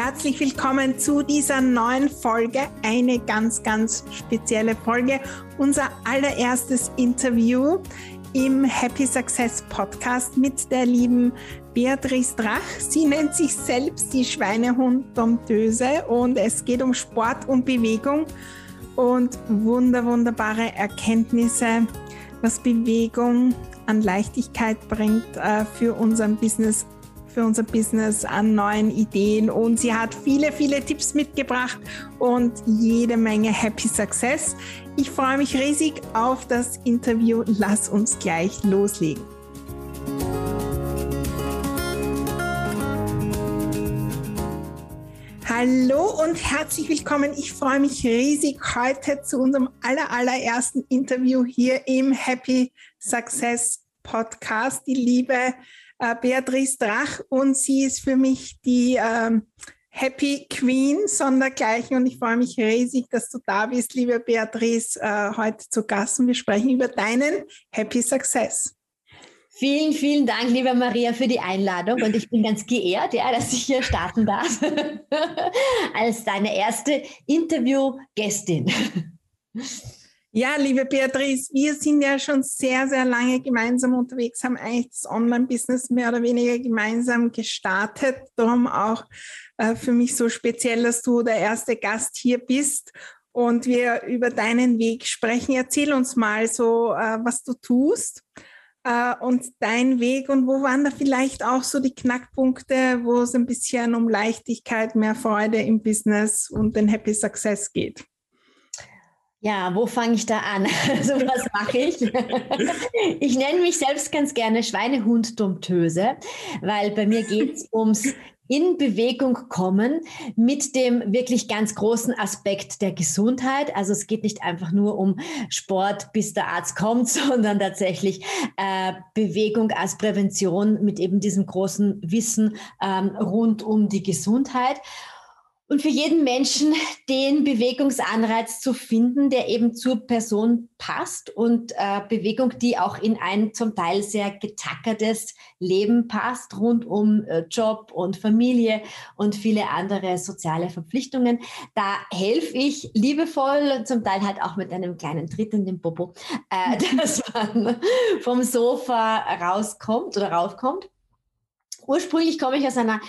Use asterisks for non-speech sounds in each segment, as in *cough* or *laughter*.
Herzlich willkommen zu dieser neuen Folge, eine ganz, ganz spezielle Folge, unser allererstes Interview im Happy Success Podcast mit der lieben Beatrice Drach. Sie nennt sich selbst die Schweinehund-Domptöse und es geht um Sport und Bewegung und wunder, wunderbare Erkenntnisse, was Bewegung an Leichtigkeit bringt äh, für unseren Business für unser Business an neuen Ideen und sie hat viele, viele Tipps mitgebracht und jede Menge Happy Success. Ich freue mich riesig auf das Interview. Lass uns gleich loslegen. Hallo und herzlich willkommen. Ich freue mich riesig heute zu unserem aller, allerersten Interview hier im Happy Success Podcast. Die liebe äh, Beatrice Drach und sie ist für mich die ähm, Happy Queen sondergleichen und ich freue mich riesig, dass du da bist, liebe Beatrice, äh, heute zu Gast und wir sprechen über deinen Happy Success. Vielen, vielen Dank, liebe Maria, für die Einladung und ich bin ganz geehrt, ja, dass ich hier starten darf *laughs* als deine erste Interviewgästin. Ja, liebe Beatrice, wir sind ja schon sehr, sehr lange gemeinsam unterwegs, haben eigentlich das Online-Business mehr oder weniger gemeinsam gestartet. Darum auch äh, für mich so speziell, dass du der erste Gast hier bist und wir über deinen Weg sprechen. Erzähl uns mal so, äh, was du tust äh, und dein Weg und wo waren da vielleicht auch so die Knackpunkte, wo es ein bisschen um Leichtigkeit, mehr Freude im Business und den Happy Success geht. Ja, wo fange ich da an? so *laughs* also, was mache ich. *laughs* ich nenne mich selbst ganz gerne Schweinehund-Domptöse, weil bei mir geht es *laughs* ums in Bewegung kommen mit dem wirklich ganz großen Aspekt der Gesundheit. Also es geht nicht einfach nur um Sport, bis der Arzt kommt, sondern tatsächlich äh, Bewegung als Prävention mit eben diesem großen Wissen ähm, rund um die Gesundheit und für jeden Menschen *laughs* den Bewegungsanreiz zu finden, der eben zur Person passt und äh, Bewegung, die auch in ein zum Teil sehr getackertes Leben passt, rund um äh, Job und Familie und viele andere soziale Verpflichtungen. Da helfe ich liebevoll, zum Teil halt auch mit einem kleinen Tritt in den Popo, äh, *laughs* dass man vom Sofa rauskommt oder raufkommt. Ursprünglich komme ich aus einer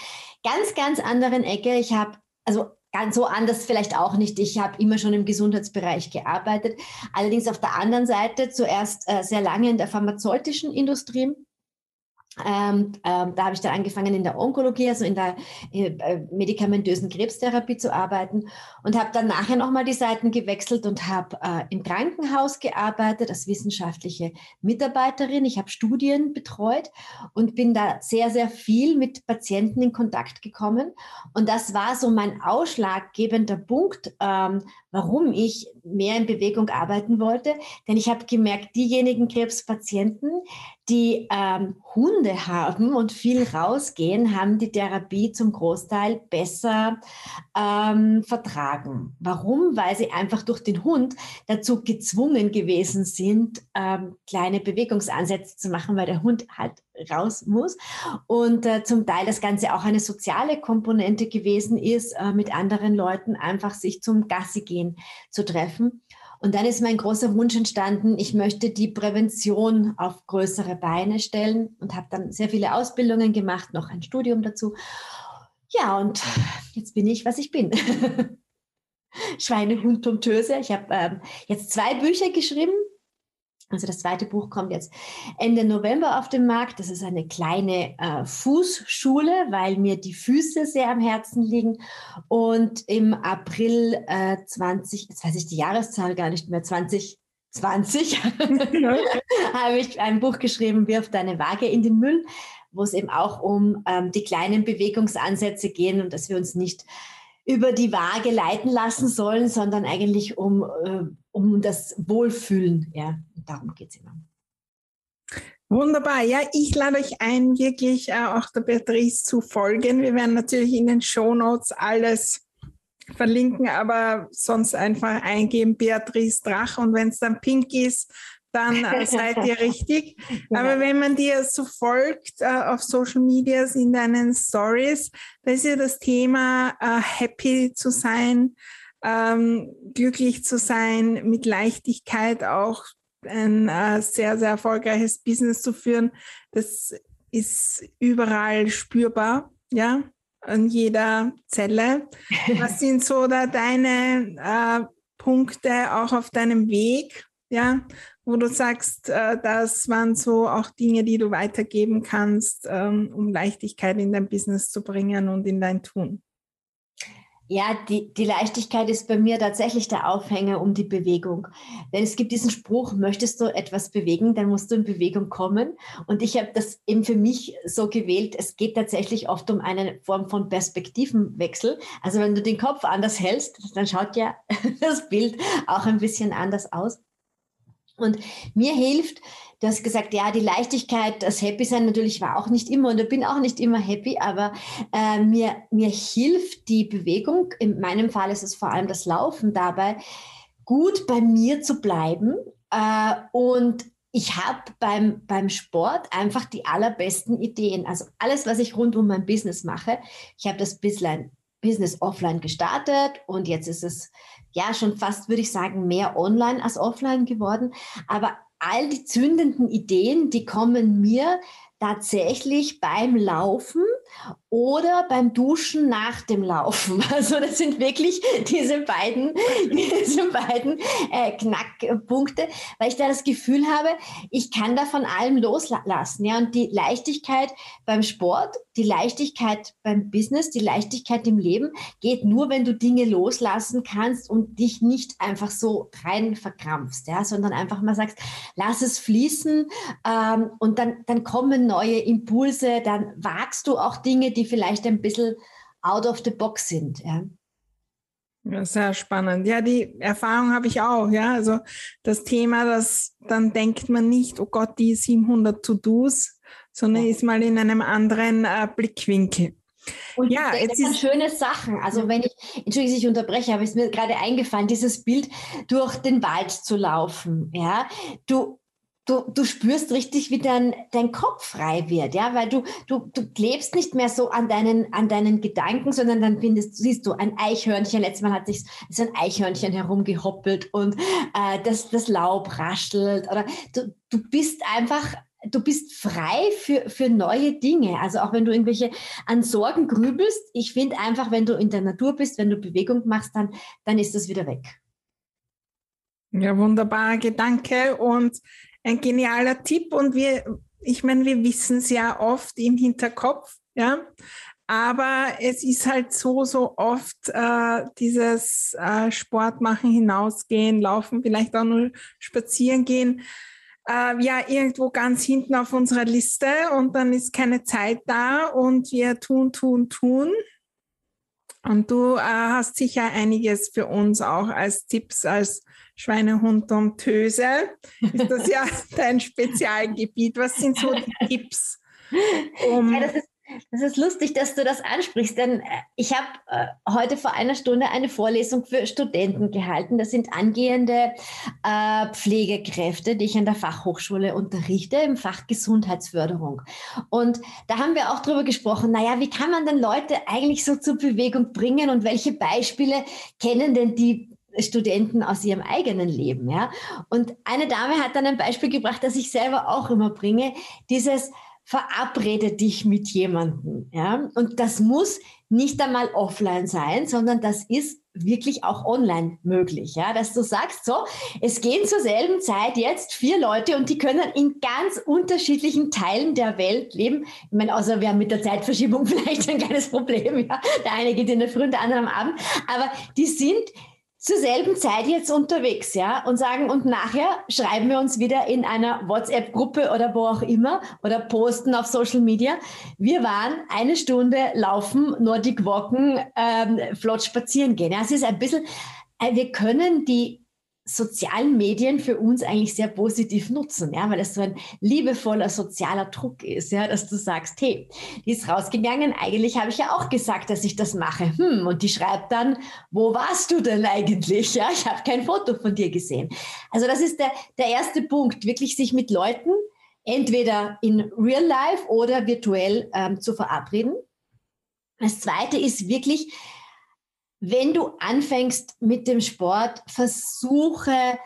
ganz, ganz anderen Ecke. Ich habe also ganz so anders vielleicht auch nicht. Ich habe immer schon im Gesundheitsbereich gearbeitet. Allerdings auf der anderen Seite zuerst äh, sehr lange in der pharmazeutischen Industrie ähm, ähm, da habe ich dann angefangen in der Onkologie, also in der äh, medikamentösen Krebstherapie zu arbeiten und habe dann nachher nochmal die Seiten gewechselt und habe äh, im Krankenhaus gearbeitet als wissenschaftliche Mitarbeiterin. Ich habe Studien betreut und bin da sehr, sehr viel mit Patienten in Kontakt gekommen. Und das war so mein ausschlaggebender Punkt, ähm, warum ich mehr in Bewegung arbeiten wollte. Denn ich habe gemerkt, diejenigen Krebspatienten, die ähm, Hunde haben und viel rausgehen, haben die Therapie zum Großteil besser ähm, vertragen. Warum? Weil sie einfach durch den Hund dazu gezwungen gewesen sind, ähm, kleine Bewegungsansätze zu machen, weil der Hund halt raus muss. Und äh, zum Teil das Ganze auch eine soziale Komponente gewesen ist, äh, mit anderen Leuten einfach sich zum Gassi gehen zu treffen. Und dann ist mein großer Wunsch entstanden, ich möchte die Prävention auf größere Beine stellen und habe dann sehr viele Ausbildungen gemacht, noch ein Studium dazu. Ja, und jetzt bin ich, was ich bin. *laughs* Schweinehund und Töse. Ich habe ähm, jetzt zwei Bücher geschrieben. Also das zweite Buch kommt jetzt Ende November auf den Markt. Das ist eine kleine äh, Fußschule, weil mir die Füße sehr am Herzen liegen. Und im April äh, 20, jetzt weiß ich die Jahreszahl gar nicht mehr, 2020 *laughs* habe ich ein Buch geschrieben, Wirf deine Waage in den Müll, wo es eben auch um ähm, die kleinen Bewegungsansätze gehen und dass wir uns nicht über die Waage leiten lassen sollen, sondern eigentlich um, äh, um das Wohlfühlen. Ja, darum geht es immer. Wunderbar. Ja, ich lade euch ein, wirklich äh, auch der Beatrice zu folgen. Wir werden natürlich in den Show Notes alles verlinken, aber sonst einfach eingeben Beatrice Drach und wenn es dann pink ist, dann äh, *laughs* seid ihr richtig. Genau. Aber wenn man dir so folgt äh, auf Social Media in deinen Stories, da ist ja das Thema äh, happy zu sein, ähm, glücklich zu sein, mit Leichtigkeit auch ein äh, sehr, sehr erfolgreiches Business zu führen. Das ist überall spürbar, ja, an jeder Zelle. *laughs* Was sind so da deine äh, Punkte auch auf deinem Weg, ja, wo du sagst, äh, das waren so auch Dinge, die du weitergeben kannst, ähm, um Leichtigkeit in dein Business zu bringen und in dein Tun? Ja, die, die Leichtigkeit ist bei mir tatsächlich der Aufhänger um die Bewegung. Denn es gibt diesen Spruch, möchtest du etwas bewegen, dann musst du in Bewegung kommen. Und ich habe das eben für mich so gewählt, es geht tatsächlich oft um eine Form von Perspektivenwechsel. Also wenn du den Kopf anders hältst, dann schaut ja *laughs* das Bild auch ein bisschen anders aus. Und mir hilft, du hast gesagt, ja, die Leichtigkeit, das Happy sein natürlich war auch nicht immer und ich bin auch nicht immer happy, aber äh, mir, mir hilft die Bewegung, in meinem Fall ist es vor allem das Laufen dabei, gut bei mir zu bleiben äh, und ich habe beim, beim Sport einfach die allerbesten Ideen. Also alles, was ich rund um mein Business mache. Ich habe das bislang Business offline gestartet und jetzt ist es ja schon fast, würde ich sagen, mehr online als offline geworden. Aber all die zündenden Ideen, die kommen mir tatsächlich beim Laufen oder beim Duschen nach dem Laufen. *laughs* Also das sind wirklich diese beiden, diese beiden äh, Knackpunkte, weil ich da das Gefühl habe, ich kann da von allem loslassen. Ja? Und die Leichtigkeit beim Sport, die Leichtigkeit beim Business, die Leichtigkeit im Leben geht nur, wenn du Dinge loslassen kannst und dich nicht einfach so rein verkrampfst, ja? sondern einfach mal sagst, lass es fließen ähm, und dann, dann kommen neue Impulse, dann wagst du auch Dinge, die vielleicht ein bisschen out of the box sind. Ja. Ja, sehr spannend. Ja, die Erfahrung habe ich auch. Ja, also das Thema, dass dann denkt man nicht, oh Gott, die 700 To-Dos, sondern ja. ist mal in einem anderen äh, Blickwinkel. Und ja, jetzt sind schöne Sachen. Also wenn ich, entschuldige, ich unterbreche, aber es ist mir gerade eingefallen, dieses Bild durch den Wald zu laufen. Ja, du du, du spürst richtig, wie dein, dein Kopf frei wird, ja, weil du, du, du klebst nicht mehr so an deinen, an deinen Gedanken, sondern dann findest, siehst du ein Eichhörnchen, letztes Mal hat sich so ein Eichhörnchen herumgehoppelt und äh, das, das Laub raschelt oder du, du bist einfach du bist frei für, für neue Dinge. Also auch wenn du irgendwelche an Sorgen grübelst, ich finde einfach, wenn du in der Natur bist, wenn du Bewegung machst, dann, dann ist das wieder weg. Ja, wunderbarer Gedanke. Und ein genialer Tipp und wir, ich meine, wir wissen es ja oft im Hinterkopf, ja. Aber es ist halt so, so oft äh, dieses äh, Sport machen, hinausgehen, laufen, vielleicht auch nur spazieren gehen, äh, ja, irgendwo ganz hinten auf unserer Liste und dann ist keine Zeit da und wir tun, tun, tun. Und du äh, hast sicher einiges für uns auch als Tipps, als Schweinehund und Töse. Ist das ja *laughs* dein Spezialgebiet? Was sind so die Tipps? Um ja, das ist das ist lustig, dass du das ansprichst, denn äh, ich habe äh, heute vor einer Stunde eine Vorlesung für Studenten gehalten. Das sind angehende äh, Pflegekräfte, die ich an der Fachhochschule unterrichte im Fach Gesundheitsförderung. Und da haben wir auch darüber gesprochen, naja, wie kann man denn Leute eigentlich so zur Bewegung bringen und welche Beispiele kennen denn die Studenten aus ihrem eigenen Leben, ja. Und eine Dame hat dann ein Beispiel gebracht, das ich selber auch immer bringe, dieses verabrede dich mit jemandem, ja. Und das muss nicht einmal offline sein, sondern das ist wirklich auch online möglich, ja, dass du sagst, so, es gehen zur selben Zeit jetzt vier Leute und die können in ganz unterschiedlichen Teilen der Welt leben. Ich meine, außer wir haben mit der Zeitverschiebung *laughs* vielleicht ein kleines Problem, ja. Der eine geht in der Früh und der andere am Abend, aber die sind zur selben Zeit jetzt unterwegs, ja, und sagen, und nachher schreiben wir uns wieder in einer WhatsApp-Gruppe oder wo auch immer oder posten auf Social Media. Wir waren eine Stunde laufen, Nordic Walken, ähm, flott spazieren gehen. Ja, es ist ein bisschen, äh, wir können die sozialen Medien für uns eigentlich sehr positiv nutzen, ja, weil es so ein liebevoller sozialer Druck ist, ja, dass du sagst, hey, die ist rausgegangen, eigentlich habe ich ja auch gesagt, dass ich das mache. Hm, und die schreibt dann, wo warst du denn eigentlich? Ja, ich habe kein Foto von dir gesehen. Also das ist der, der erste Punkt, wirklich sich mit Leuten entweder in real life oder virtuell ähm, zu verabreden. Das zweite ist wirklich, wenn du anfängst mit dem Sport, versuche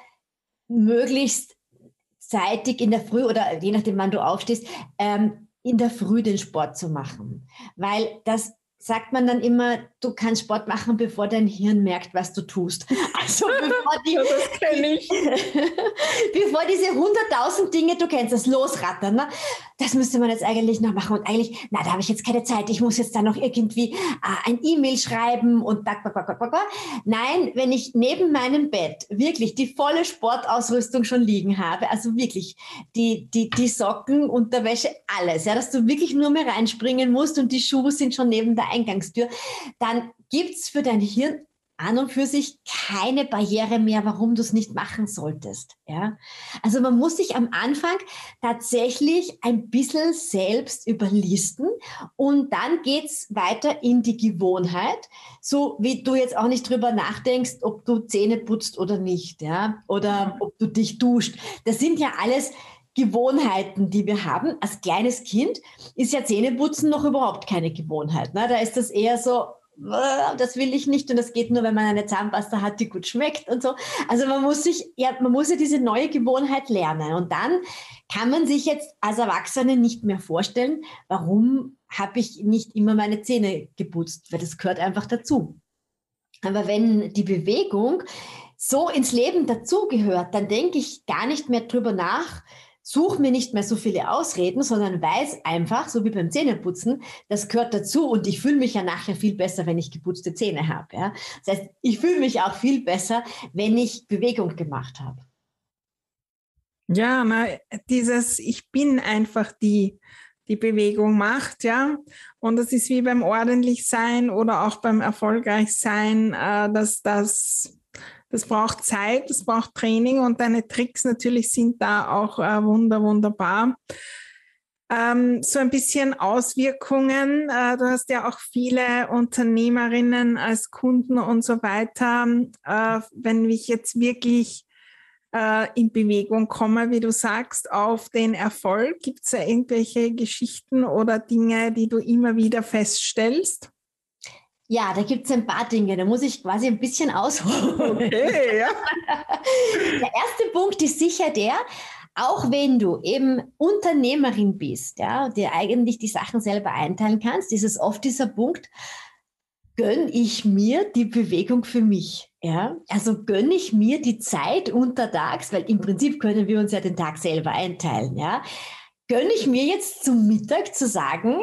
möglichst zeitig in der Früh oder je nachdem, wann du aufstehst, ähm, in der Früh den Sport zu machen. Weil das sagt man dann immer, du kannst Sport machen, bevor dein Hirn merkt, was du tust. *laughs* Also bevor, die, *laughs* *laughs* bevor diese hunderttausend Dinge, du kennst das, losrattern. Ne? Das müsste man jetzt eigentlich noch machen. Und eigentlich, na, da habe ich jetzt keine Zeit. Ich muss jetzt da noch irgendwie äh, ein E-Mail schreiben und da, Nein, wenn ich neben meinem Bett wirklich die volle Sportausrüstung schon liegen habe, also wirklich die, die, die Socken, Unterwäsche, alles, ja, dass du wirklich nur mehr reinspringen musst und die Schuhe sind schon neben der Eingangstür, dann gibt es für dein Hirn an und für sich keine Barriere mehr, warum du es nicht machen solltest. Ja? Also man muss sich am Anfang tatsächlich ein bisschen selbst überlisten und dann geht es weiter in die Gewohnheit, so wie du jetzt auch nicht drüber nachdenkst, ob du Zähne putzt oder nicht, ja, oder ob du dich duscht. Das sind ja alles Gewohnheiten, die wir haben. Als kleines Kind ist ja Zähneputzen noch überhaupt keine Gewohnheit. Ne? Da ist das eher so, das will ich nicht und das geht nur, wenn man eine Zahnpasta hat, die gut schmeckt und so. Also man muss sich, ja, man muss ja diese neue Gewohnheit lernen und dann kann man sich jetzt als Erwachsene nicht mehr vorstellen, warum habe ich nicht immer meine Zähne geputzt, weil das gehört einfach dazu. Aber wenn die Bewegung so ins Leben dazugehört, dann denke ich gar nicht mehr drüber nach, suche mir nicht mehr so viele Ausreden, sondern weiß einfach, so wie beim Zähneputzen, das gehört dazu und ich fühle mich ja nachher viel besser, wenn ich geputzte Zähne habe. Ja? Das heißt, ich fühle mich auch viel besser, wenn ich Bewegung gemacht habe. Ja, na, dieses Ich bin einfach die, die Bewegung macht, ja. Und das ist wie beim ordentlich sein oder auch beim erfolgreich sein, äh, dass das das braucht Zeit, das braucht Training und deine Tricks natürlich sind da auch äh, wunder, wunderbar. Ähm, so ein bisschen Auswirkungen. Äh, du hast ja auch viele Unternehmerinnen als Kunden und so weiter. Äh, wenn ich jetzt wirklich äh, in Bewegung komme, wie du sagst, auf den Erfolg, gibt es da irgendwelche Geschichten oder Dinge, die du immer wieder feststellst? Ja, da gibt es ein paar Dinge, da muss ich quasi ein bisschen ausholen. Okay, ja. *laughs* der erste Punkt ist sicher der, auch wenn du eben Unternehmerin bist, ja, dir eigentlich die Sachen selber einteilen kannst, ist es oft dieser Punkt, gönne ich mir die Bewegung für mich. Ja, also gönne ich mir die Zeit untertags, weil im Prinzip können wir uns ja den Tag selber einteilen. Ja, gönne ich mir jetzt zum Mittag zu sagen,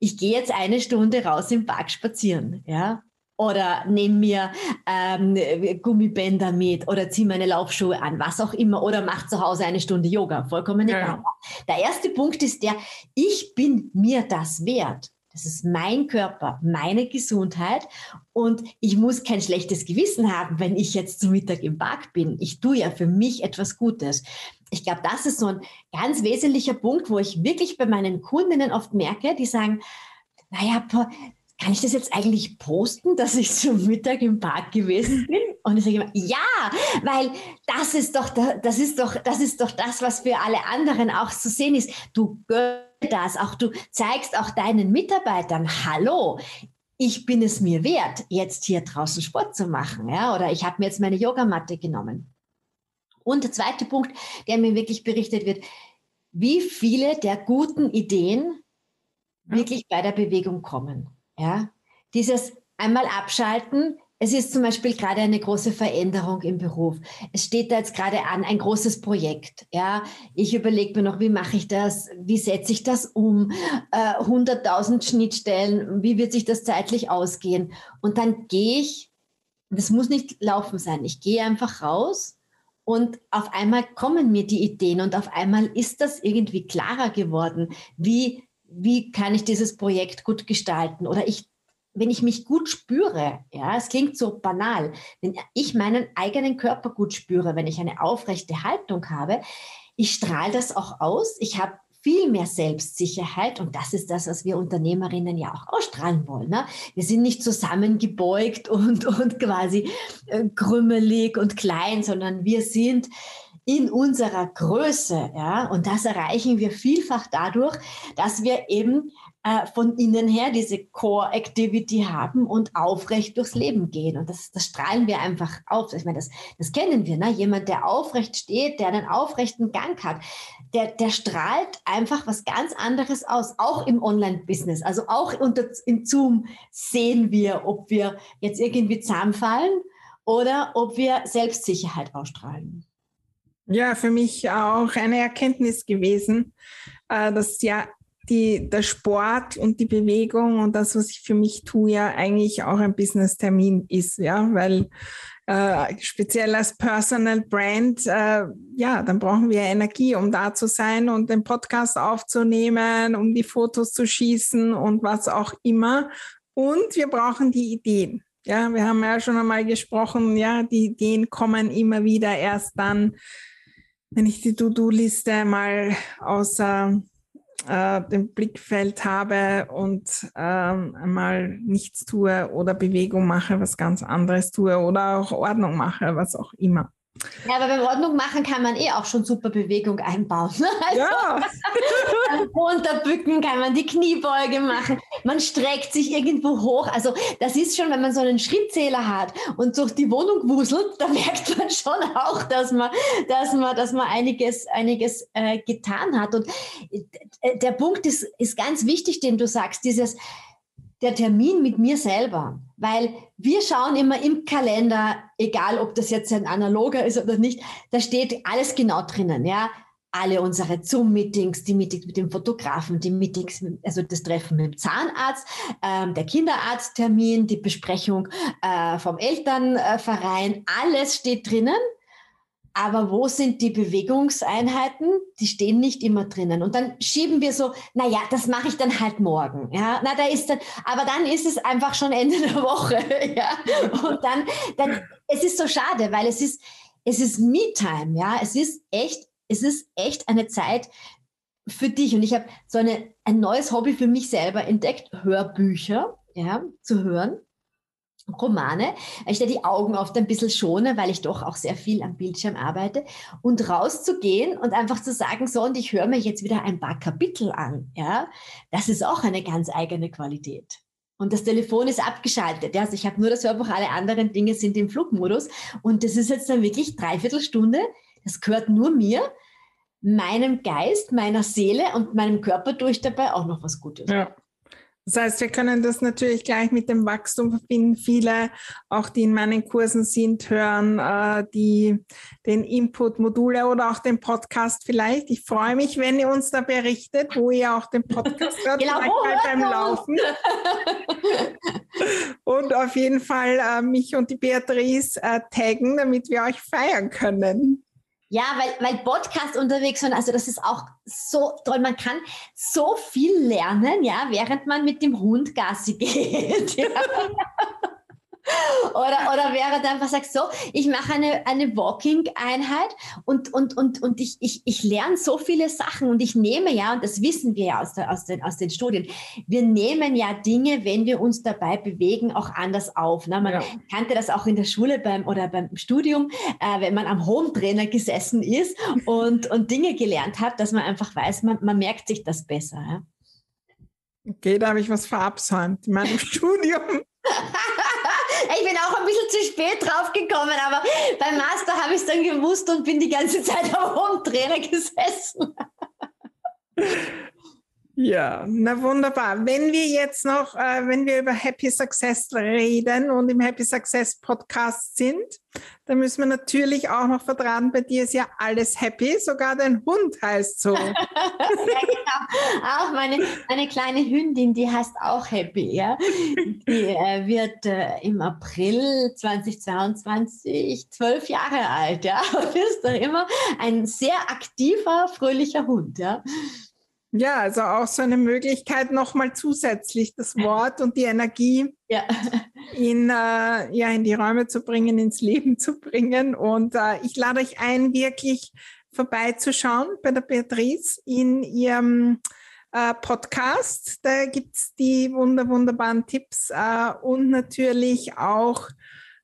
ich gehe jetzt eine Stunde raus im Park spazieren, ja, oder nehme mir ähm, Gummibänder mit oder ziehe meine Laufschuhe an, was auch immer, oder mache zu Hause eine Stunde Yoga, vollkommen egal. Ja. Der erste Punkt ist der, ich bin mir das wert. Das ist mein Körper, meine Gesundheit und ich muss kein schlechtes Gewissen haben, wenn ich jetzt zum Mittag im Park bin. Ich tue ja für mich etwas Gutes. Ich glaube, das ist so ein ganz wesentlicher Punkt, wo ich wirklich bei meinen Kundinnen oft merke, die sagen, naja, kann ich das jetzt eigentlich posten, dass ich zum Mittag im Park gewesen *laughs* bin? Und ich sage immer, ja, weil das ist doch, das ist doch, das ist doch das, was für alle anderen auch zu sehen ist. Du gönnst das, auch du zeigst auch deinen Mitarbeitern, hallo, ich bin es mir wert, jetzt hier draußen Sport zu machen, ja, oder ich habe mir jetzt meine Yogamatte genommen. Und der zweite Punkt, der mir wirklich berichtet wird, wie viele der guten Ideen wirklich bei der Bewegung kommen. Ja, dieses einmal abschalten, es ist zum Beispiel gerade eine große Veränderung im Beruf. Es steht da jetzt gerade an, ein großes Projekt. Ja, ich überlege mir noch, wie mache ich das? Wie setze ich das um? Äh, 100.000 Schnittstellen. Wie wird sich das zeitlich ausgehen? Und dann gehe ich, das muss nicht laufen sein. Ich gehe einfach raus und auf einmal kommen mir die Ideen und auf einmal ist das irgendwie klarer geworden. Wie, wie kann ich dieses Projekt gut gestalten? Oder ich wenn ich mich gut spüre, ja, es klingt so banal, wenn ich meinen eigenen Körper gut spüre, wenn ich eine aufrechte Haltung habe, ich strahle das auch aus. Ich habe viel mehr Selbstsicherheit und das ist das, was wir Unternehmerinnen ja auch ausstrahlen wollen. Ne? Wir sind nicht zusammengebeugt und, und quasi äh, krümmelig und klein, sondern wir sind in unserer Größe, ja, und das erreichen wir vielfach dadurch, dass wir eben äh, von innen her diese Core Activity haben und aufrecht durchs Leben gehen. Und das, das strahlen wir einfach auf. Ich meine, das, das kennen wir, ne? Jemand, der aufrecht steht, der einen aufrechten Gang hat, der, der strahlt einfach was ganz anderes aus, auch im Online-Business. Also auch unter, im Zoom sehen wir, ob wir jetzt irgendwie zusammenfallen oder ob wir Selbstsicherheit ausstrahlen. Ja, für mich auch eine Erkenntnis gewesen, äh, dass ja die, der Sport und die Bewegung und das, was ich für mich tue, ja eigentlich auch ein Business-Termin ist, ja, weil äh, speziell als Personal Brand, äh, ja, dann brauchen wir Energie, um da zu sein und den Podcast aufzunehmen, um die Fotos zu schießen und was auch immer. Und wir brauchen die Ideen. Ja, wir haben ja schon einmal gesprochen, ja, die Ideen kommen immer wieder erst dann, wenn ich die To-Do-Liste mal außer äh, dem Blickfeld habe und ähm, einmal nichts tue oder Bewegung mache, was ganz anderes tue oder auch Ordnung mache, was auch immer. Ja, aber beim Ordnung machen kann man eh auch schon super Bewegung einbauen. *laughs* Also, ja. *laughs* Unterbücken kann man die Kniebeuge machen. Man streckt sich irgendwo hoch. Also das ist schon, wenn man so einen Schrittzähler hat und durch die Wohnung wuselt, da merkt man schon auch, dass man, dass man, dass man einiges, einiges äh, getan hat. Und äh, der Punkt ist, ist ganz wichtig, den du sagst, dieses der Termin mit mir selber, weil wir schauen immer im Kalender, egal ob das jetzt ein analoger ist oder nicht, da steht alles genau drinnen, ja. Alle unsere Zoom-Meetings, die Meetings mit dem Fotografen, die Meetings, also das Treffen mit dem Zahnarzt, ähm, der Kinderarzttermin, die Besprechung äh, vom Elternverein, alles steht drinnen aber wo sind die Bewegungseinheiten? Die stehen nicht immer drinnen. Und dann schieben wir so, na ja, das mache ich dann halt morgen. Ja, na, da ist dann, aber dann ist es einfach schon Ende der Woche. *laughs* Ja, und dann, dann, es ist so schade, weil es ist, es ist Me-Time. Ja, es ist echt, es ist echt eine Zeit für dich. Und ich habe so eine, ein neues Hobby für mich selber entdeckt, Hörbücher, ja, zu hören. Romane, weil ich da die Augen oft ein bisschen schone, weil ich doch auch sehr viel am Bildschirm arbeite und rauszugehen und einfach zu sagen, so, und ich höre mir jetzt wieder ein paar Kapitel an, ja, das ist auch eine ganz eigene Qualität. Und das Telefon ist abgeschaltet. Also ich habe nur das Hörbuch, alle anderen Dinge sind im Flugmodus. Und das ist jetzt dann wirklich dreiviertel Stunde. Das gehört nur mir, meinem Geist, meiner Seele und meinem Körper durch dabei auch noch was Gutes. Ja. Das heißt, wir können das natürlich gleich mit dem Wachstum verbinden. Viele, auch die in meinen Kursen sind, hören äh, die, den Input-Module oder auch den Podcast vielleicht. Ich freue mich, wenn ihr uns da berichtet, wo ihr auch den Podcast *laughs* hört, genau, vielleicht mal beim Laufen. *laughs* und auf jeden Fall äh, mich und die Beatrice äh, taggen, damit wir euch feiern können. Ja, weil, weil Podcast unterwegs sind, also das ist auch so toll. Man kann so viel lernen, ja, während man mit dem Hund Gassi *laughs* geht. Ja. Oder, oder wäre dann einfach sagst, so, ich mache eine, eine Walking-Einheit und, und, und, und ich, ich, ich lerne so viele Sachen und ich nehme ja, und das wissen wir ja aus, der, aus, den, aus den Studien, wir nehmen ja Dinge, wenn wir uns dabei bewegen, auch anders auf. Ne? Man ja. kannte das auch in der Schule beim, oder beim Studium, äh, wenn man am Home-Trainer gesessen ist und, und Dinge gelernt hat, dass man einfach weiß, man, man merkt sich das besser. Ja? Okay, da habe ich was verabsäumt in meinem *laughs* Studium. Ich bin auch ein bisschen zu spät drauf gekommen, aber beim Master habe ich es dann gewusst und bin die ganze Zeit am Home Trainer gesessen. *laughs* Ja, na wunderbar. Wenn wir jetzt noch, äh, wenn wir über Happy Success reden und im Happy Success Podcast sind, dann müssen wir natürlich auch noch vertraten, bei dir ist ja alles happy, sogar dein Hund heißt so. *laughs* ja, genau. Auch meine, meine kleine Hündin, die heißt auch happy, ja. Die äh, wird äh, im April 2022 zwölf Jahre alt, ja. Und *laughs* ist doch immer ein sehr aktiver, fröhlicher Hund, ja. Ja, also auch so eine Möglichkeit, nochmal zusätzlich das *laughs* Wort und die Energie ja. in, äh, ja, in die Räume zu bringen, ins Leben zu bringen. Und äh, ich lade euch ein, wirklich vorbeizuschauen bei der Beatrice in ihrem äh, Podcast. Da gibt's die wunder, wunderbaren Tipps äh, und natürlich auch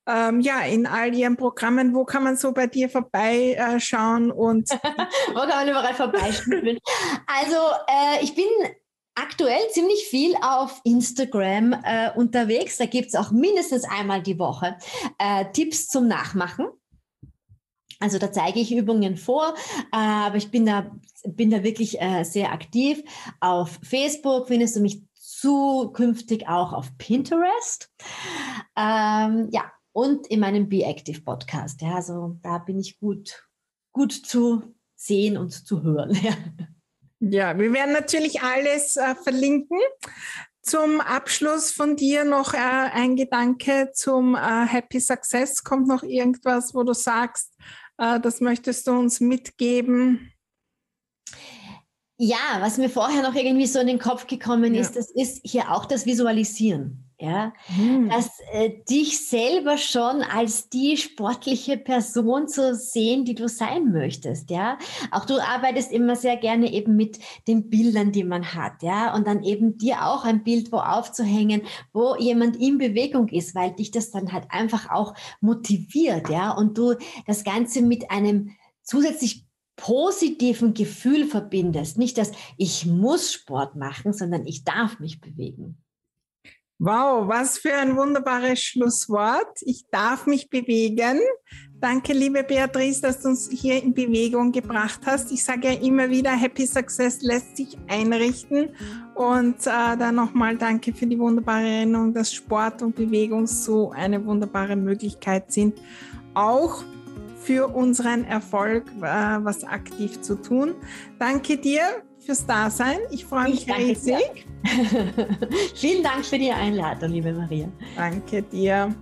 ähm, ja, in all ihren Programmen, wo kann man so bei dir vorbeischauen und *laughs* wo kann man überall vorbeispielen? also äh, ich bin aktuell ziemlich viel auf Instagram äh, unterwegs. Da gibt es auch mindestens einmal die Woche äh, Tipps zum Nachmachen. Also da zeige ich Übungen vor, äh, aber ich bin da, bin da wirklich äh, sehr aktiv. Auf Facebook findest du mich zukünftig auch auf Pinterest. Ähm, ja, und in meinem Be Active Podcast. Ja, also da bin ich gut, gut zu sehen und zu hören. *laughs* Ja, ja wir werden natürlich alles äh, verlinken. Zum Abschluss von dir noch äh, ein Gedanke zum äh, Happy Success. Kommt noch irgendwas, wo du sagst, äh, das möchtest du uns mitgeben? Ja, was mir vorher noch irgendwie so in den Kopf gekommen ja. ist, das ist hier auch das Visualisieren ja, hm. dass äh, dich selber schon als die sportliche Person zu sehen, die du sein möchtest, ja. Auch du arbeitest immer sehr gerne eben mit den Bildern, die man hat, ja, und dann eben dir auch ein Bild wo aufzuhängen, wo jemand in Bewegung ist, weil dich das dann halt einfach auch motiviert, ja, und du das Ganze mit einem zusätzlich positiven Gefühl verbindest. Nicht, dass ich muss Sport machen, sondern ich darf mich bewegen. Wow, was für ein wunderbares Schlusswort. Ich darf mich bewegen. Danke, liebe Beatrice, dass du uns hier in Bewegung gebracht hast. Ich sage ja immer wieder, Happy Success lässt sich einrichten. Und äh, dann nochmal danke für die wunderbare Erinnerung, dass Sport und Bewegung so eine wunderbare Möglichkeit sind, auch für unseren Erfolg äh, was aktiv zu tun. Danke dir fürs Dasein. Ich freue mich riesig. *laughs* Vielen Dank für die Einladung, liebe Maria. Danke dir.